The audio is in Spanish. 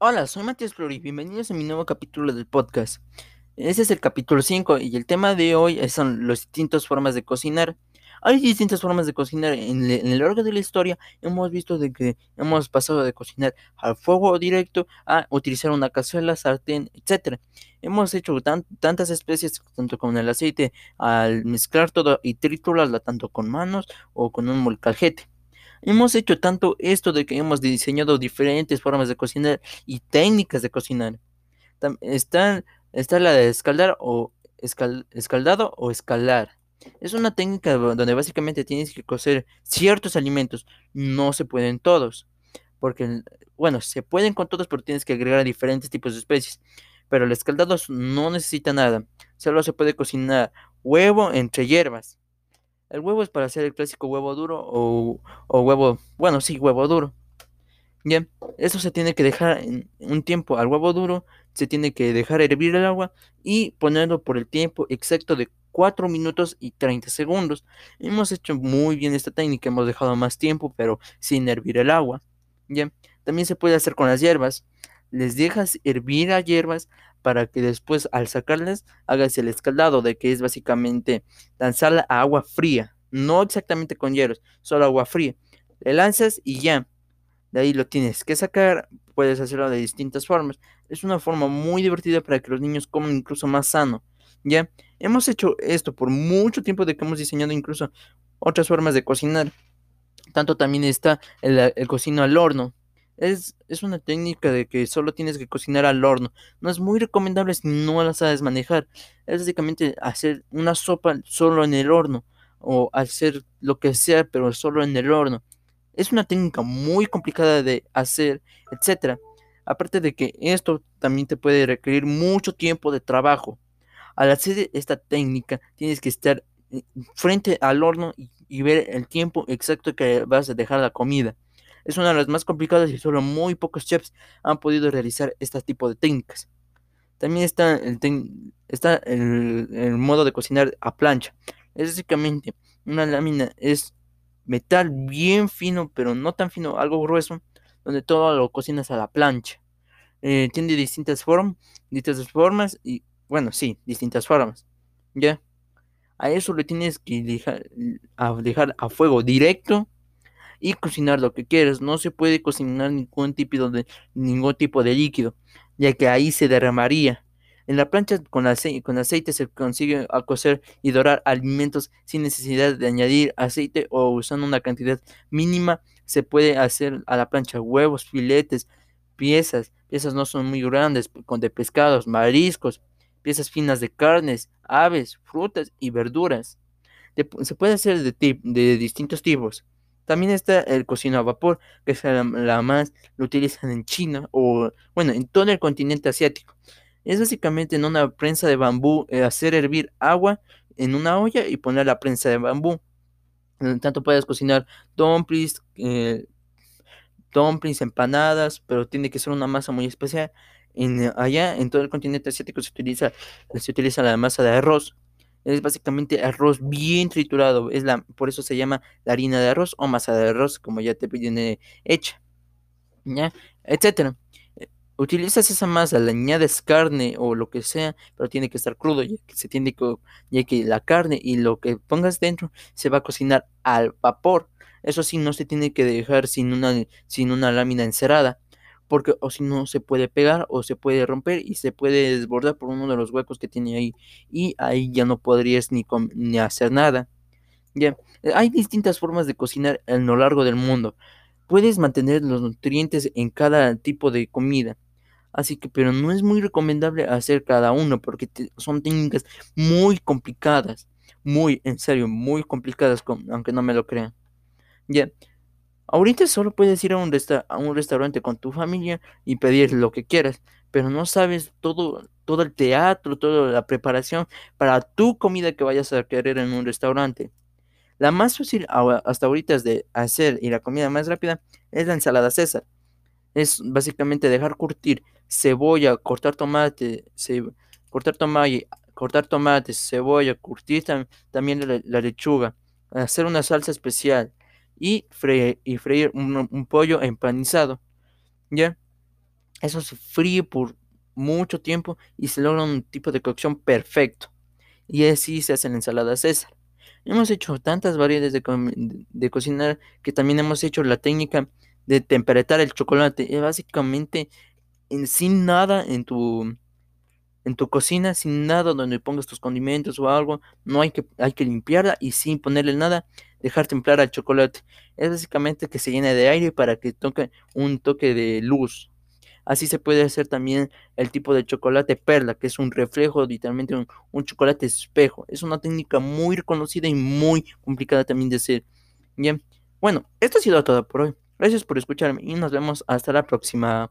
Hola, soy Matías Flori, bienvenidos a mi nuevo capítulo del podcast. Este es el capítulo 5 y el tema de hoy son las distintas formas de cocinar. Hay distintas formas de cocinar. En, el largo de la historia hemos visto de que hemos pasado de cocinar al fuego directo a utilizar una cazuela, sartén, etc. Hemos hecho tantas especies, tanto con el aceite, al mezclar todo y triturarla tanto con manos o con un molcajete. Hemos hecho tanto esto de que hemos diseñado diferentes formas de cocinar y técnicas de cocinar. está, está la de escaldar o escaldado o escalar. Es una técnica donde básicamente tienes que cocer ciertos alimentos. No se pueden todos. Porque, bueno, se pueden con todos, pero tienes que agregar diferentes tipos de especies. Pero el escaldado no necesita nada. Solo se puede cocinar huevo entre hierbas. El huevo es para hacer el clásico huevo duro o, huevo, bueno, sí, huevo duro. Bien, eso se tiene que dejar en un tiempo al huevo duro, se tiene que dejar hervir el agua y ponerlo por el tiempo exacto de 4 minutos y 30 segundos. Hemos hecho muy bien esta técnica, hemos dejado más tiempo, pero sin hervir el agua. Bien, también se puede hacer con las hierbas. Les dejas hervir a hierbas para que después al sacarlas hagas el escaldado de que es básicamente lanzarla a agua fría, no exactamente con hielos, solo agua fría. Le lanzas y ya. De ahí lo tienes que sacar, puedes hacerlo de distintas formas. Es una forma muy divertida para que los niños coman incluso más sano. Ya, hemos hecho esto por mucho tiempo de que hemos diseñado incluso otras formas de cocinar. Tanto también está el, el cocino al horno, es, una técnica de que solo tienes que cocinar al horno. No es muy recomendable si no la sabes manejar. Es básicamente hacer una sopa solo en el horno o hacer lo que sea pero solo en el horno. Es una técnica muy complicada de hacer, etcétera. Aparte de que esto también te puede requerir mucho tiempo de trabajo. Al hacer esta técnica tienes que estar eh, frente al horno y ver el tiempo exacto que vas a dejar la comida. Es una de las más complicadas y solo muy pocos chefs han podido realizar este tipo de técnicas. También está el, está el, modo de cocinar a plancha. Es básicamente una lámina es metal bien fino, pero no tan fino, algo grueso, donde todo lo cocinas a la plancha. Eh, tiene distintas formas, distintas formas y, bueno, sí, distintas formas. ¿Ya? A eso le tienes que dejar a, dejar a fuego directo y cocinar lo que quieras. No se puede cocinar ningún tipo de, ningún tipo de líquido, ya que ahí se derramaría. En la plancha con aceite, con aceite se consigue cocer y dorar alimentos sin necesidad de añadir aceite o usando una cantidad mínima. Se puede hacer a la plancha huevos, filetes, piezas. Piezas no son muy grandes, con de pescados, mariscos, piezas finas de carnes, aves, frutas y verduras. se puede hacer de, de distintos tipos. También está el cocino a vapor, que es la, más, lo utilizan en China o, bueno, en todo el continente asiático. Es básicamente en una prensa de bambú eh, hacer hervir agua en una olla y poner la prensa de bambú. Tanto puedes cocinar dumplings, eh, dumplings, empanadas, pero tiene que ser una masa muy especial. En, allá en todo el continente asiático se utiliza, se utiliza la masa de arroz es básicamente arroz bien triturado, es la, por eso se llama la harina de arroz o masa de arroz, como ya te viene hecha, ¿ya? Etcétera. Eh, utilizas esa masa, le añades carne o lo que sea, pero tiene que estar crudo, ya que se tiene que, ya que la carne y lo que pongas dentro se va a cocinar al vapor. Eso sí, no se tiene que dejar sin una, sin una lámina encerada porque o si no se puede pegar o se puede romper y se puede desbordar por uno de los huecos que tiene ahí y ahí ya no podrías ni, ni hacer nada. Ya, eh, hay distintas formas de cocinar a lo largo del mundo. Puedes mantener los nutrientes en cada tipo de comida. Así que, pero no es muy recomendable hacer cada uno porque son técnicas muy complicadas. Muy, en serio, muy complicadas, aunque no me lo crean. Ya, Ahorita solo puedes ir a un, a un restaurante con tu familia y pedir lo que quieras, pero no sabes todo, todo el teatro, toda la preparación para tu comida que vayas a querer en un restaurante. La más fácil hasta ahorita es de hacer y la comida más rápida es la ensalada César. Es básicamente dejar curtir cebolla, cortar tomate, cortar tomate, cortar tomate, cebolla, curtir también la lechuga, hacer una salsa especial y freír, un, pollo empanizado. ¿Ya? Eso se fríe por mucho tiempo y se logra un tipo de cocción perfecto. Y así se hace la ensalada César. Hemos hecho tantas variedades de, cocinar que también hemos hecho la técnica de temperar el chocolate. Es básicamente sin nada en tu en tu cocina, sin nada donde pongas tus condimentos o algo, no hay que, hay que limpiarla y sin ponerle nada, dejar templar al chocolate. Es básicamente que se llene de aire para que toque un toque de luz. Así se puede hacer también el tipo de chocolate perla, que es un reflejo, literalmente un, chocolate espejo. Es una técnica muy reconocida y muy complicada también de hacer. Bien, bueno, esto ha sido todo por hoy. Gracias por escucharme y nos vemos hasta la próxima.